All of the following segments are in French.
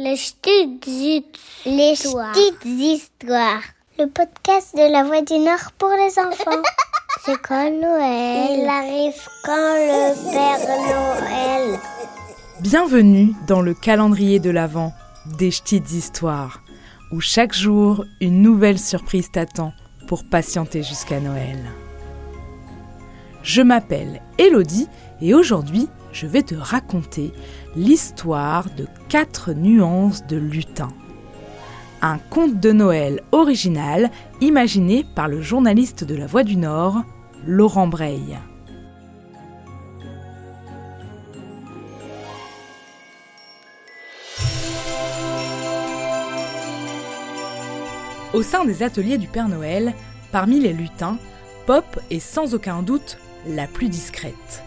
Les petites histoires. Les petites histoires. Le podcast de la Voix du Nord pour les enfants. C'est quand Noël Il arrive quand le Père Noël Bienvenue dans le calendrier de l'Avent des petites histoires, où chaque jour une nouvelle surprise t'attend pour patienter jusqu'à Noël. Je m'appelle Elodie et aujourd'hui je vais te raconter l'histoire de quatre nuances de lutin. Un conte de Noël original imaginé par le journaliste de la Voix du Nord, Laurent Breil. Au sein des ateliers du Père Noël, parmi les lutins, Pop est sans aucun doute la plus discrète.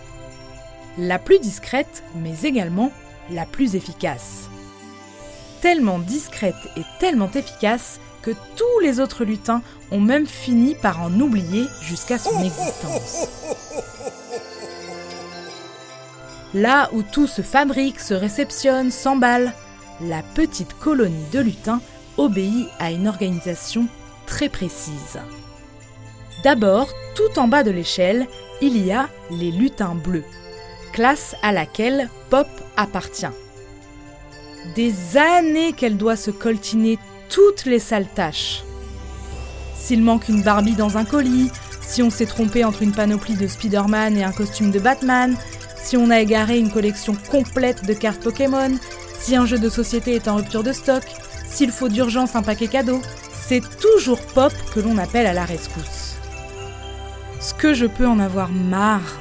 La plus discrète, mais également la plus efficace. Tellement discrète et tellement efficace que tous les autres lutins ont même fini par en oublier jusqu'à son existence. Là où tout se fabrique, se réceptionne, s'emballe, la petite colonie de lutins obéit à une organisation très précise. D'abord, tout en bas de l'échelle, il y a les lutins bleus, classe à laquelle Pop appartient. Des années qu'elle doit se coltiner toutes les sales tâches. S'il manque une Barbie dans un colis, si on s'est trompé entre une panoplie de Spider-Man et un costume de Batman, si on a égaré une collection complète de cartes Pokémon, si un jeu de société est en rupture de stock, s'il faut d'urgence un paquet cadeau, c'est toujours Pop que l'on appelle à la rescousse. Ce que je peux en avoir marre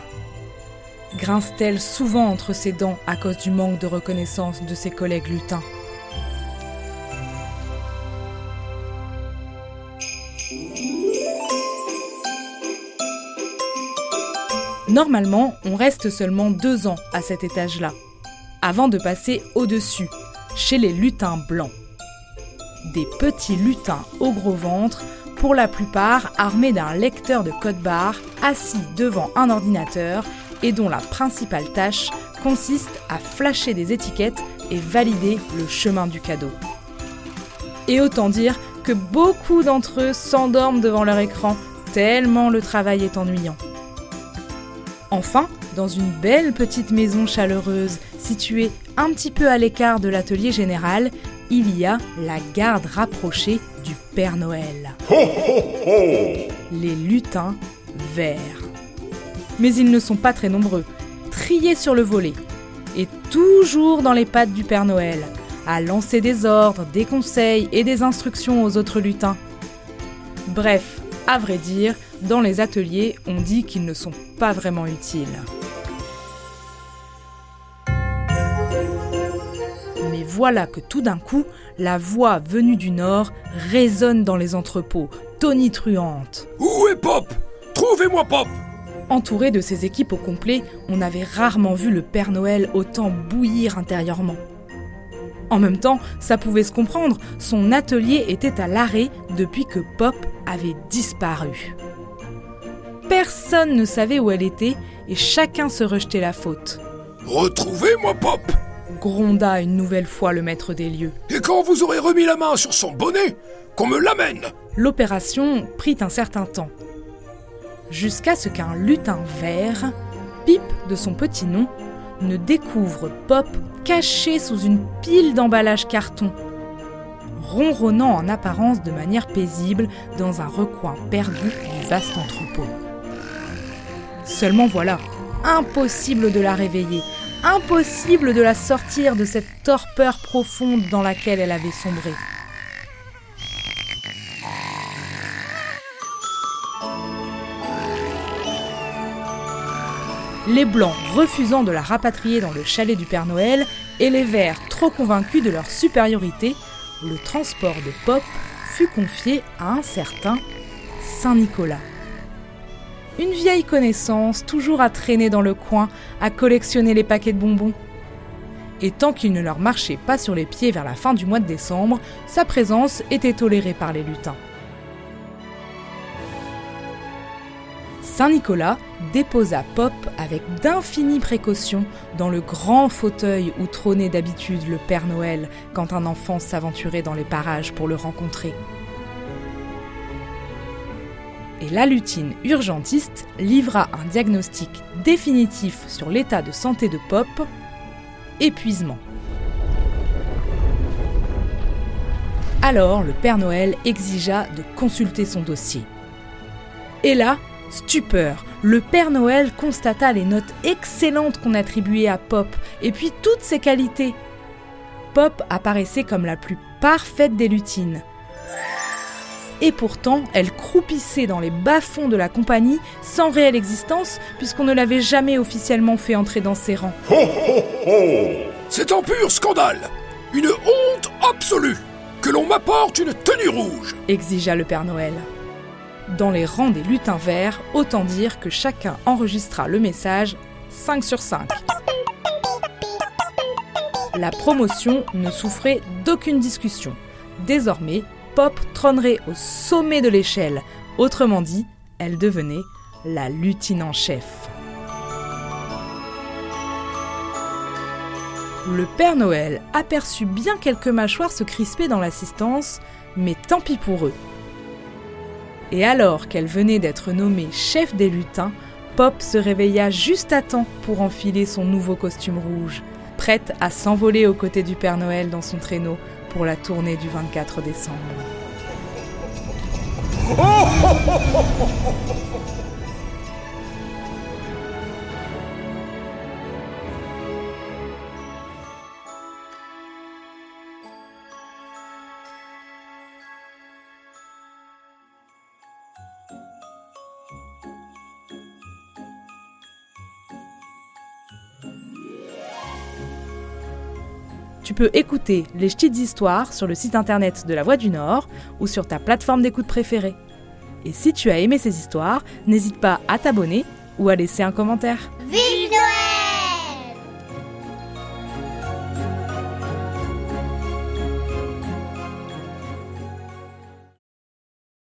grince-t-elle souvent entre ses dents à cause du manque de reconnaissance de ses collègues lutins. Normalement, on reste seulement deux ans à cet étage-là, avant de passer au-dessus, chez les lutins blancs. Des petits lutins au gros ventre, pour la plupart armés d'un lecteur de code barre, assis devant un ordinateur et dont la principale tâche consiste à flasher des étiquettes et valider le chemin du cadeau. Et autant dire que beaucoup d'entre eux s'endorment devant leur écran, tellement le travail est ennuyant. Enfin, dans une belle petite maison chaleureuse située un petit peu à l'écart de l'atelier général, il y a la garde rapprochée du Père Noël. Les lutins verts mais ils ne sont pas très nombreux, triés sur le volet, et toujours dans les pattes du Père Noël, à lancer des ordres, des conseils et des instructions aux autres lutins. Bref, à vrai dire, dans les ateliers, on dit qu'ils ne sont pas vraiment utiles. Mais voilà que tout d'un coup, la voix venue du nord résonne dans les entrepôts, tonitruante. Où est Pop? Trouvez-moi Pop Entouré de ses équipes au complet, on avait rarement vu le Père Noël autant bouillir intérieurement. En même temps, ça pouvait se comprendre, son atelier était à l'arrêt depuis que Pop avait disparu. Personne ne savait où elle était et chacun se rejetait la faute. Retrouvez-moi Pop gronda une nouvelle fois le maître des lieux. Et quand vous aurez remis la main sur son bonnet, qu'on me l'amène L'opération prit un certain temps jusqu'à ce qu'un lutin vert, Pipe de son petit nom, ne découvre Pop caché sous une pile d'emballage carton, ronronnant en apparence de manière paisible dans un recoin perdu du vaste entrepôt. Seulement voilà, impossible de la réveiller, impossible de la sortir de cette torpeur profonde dans laquelle elle avait sombré. Les Blancs refusant de la rapatrier dans le chalet du Père Noël et les Verts trop convaincus de leur supériorité, le transport de Pop fut confié à un certain Saint-Nicolas. Une vieille connaissance, toujours à traîner dans le coin, à collectionner les paquets de bonbons. Et tant qu'il ne leur marchait pas sur les pieds vers la fin du mois de décembre, sa présence était tolérée par les lutins. Saint-Nicolas déposa Pop avec d'infinies précautions dans le grand fauteuil où trônait d'habitude le Père Noël quand un enfant s'aventurait dans les parages pour le rencontrer. Et la lutine urgentiste livra un diagnostic définitif sur l'état de santé de Pop épuisement. Alors le Père Noël exigea de consulter son dossier. Et là, stupeur, le Père Noël constata les notes excellentes qu'on attribuait à Pop, et puis toutes ses qualités. Pop apparaissait comme la plus parfaite des lutines. Et pourtant, elle croupissait dans les bas-fonds de la compagnie sans réelle existence, puisqu'on ne l'avait jamais officiellement fait entrer dans ses rangs. C'est un pur scandale Une honte absolue Que l'on m'apporte une tenue rouge exigea le Père Noël. Dans les rangs des lutins verts, autant dire que chacun enregistra le message 5 sur 5. La promotion ne souffrait d'aucune discussion. Désormais, Pop trônerait au sommet de l'échelle. Autrement dit, elle devenait la lutine en chef. Le Père Noël aperçut bien quelques mâchoires se crisper dans l'assistance, mais tant pis pour eux. Et alors qu'elle venait d'être nommée chef des lutins, Pop se réveilla juste à temps pour enfiler son nouveau costume rouge, prête à s'envoler aux côtés du Père Noël dans son traîneau pour la tournée du 24 décembre. Tu peux écouter les petites histoires sur le site internet de La Voix du Nord ou sur ta plateforme d'écoute préférée. Et si tu as aimé ces histoires, n'hésite pas à t'abonner ou à laisser un commentaire.